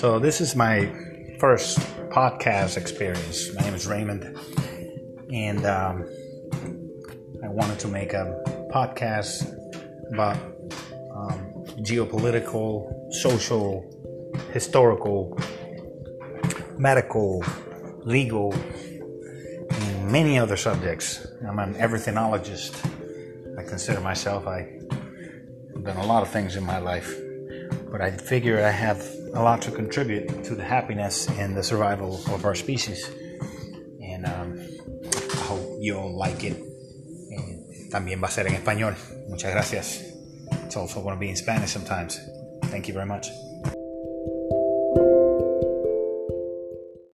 So, this is my first podcast experience. My name is Raymond, and um, I wanted to make a podcast about um, geopolitical, social, historical, medical, legal, and many other subjects. I'm an everythingologist. I consider myself. I've done a lot of things in my life, but I figure I have a lot to contribute to the happiness and the survival of our species. And um, I hope you all like it. And también va a ser en español. Muchas gracias. It's also going to be in Spanish sometimes. Thank you very much.